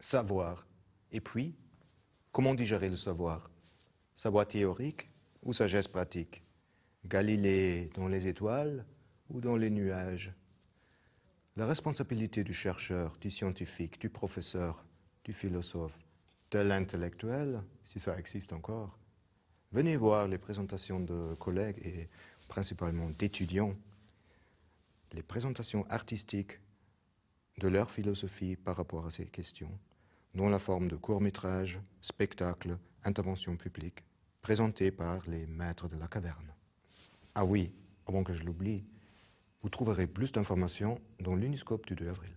savoir. Et puis, comment digérer le savoir? Savoir théorique ou sagesse pratique? Galilée dans les étoiles ou dans les nuages? La responsabilité du chercheur, du scientifique, du professeur, du philosophe, de l'intellectuel, si ça existe encore. Venez voir les présentations de collègues et principalement d'étudiants, les présentations artistiques de leur philosophie par rapport à ces questions, dans la forme de courts-métrages, spectacles, interventions publiques, présentés par les maîtres de la caverne. Ah oui, avant que je l'oublie, vous trouverez plus d'informations dans l'Uniscope du 2 avril.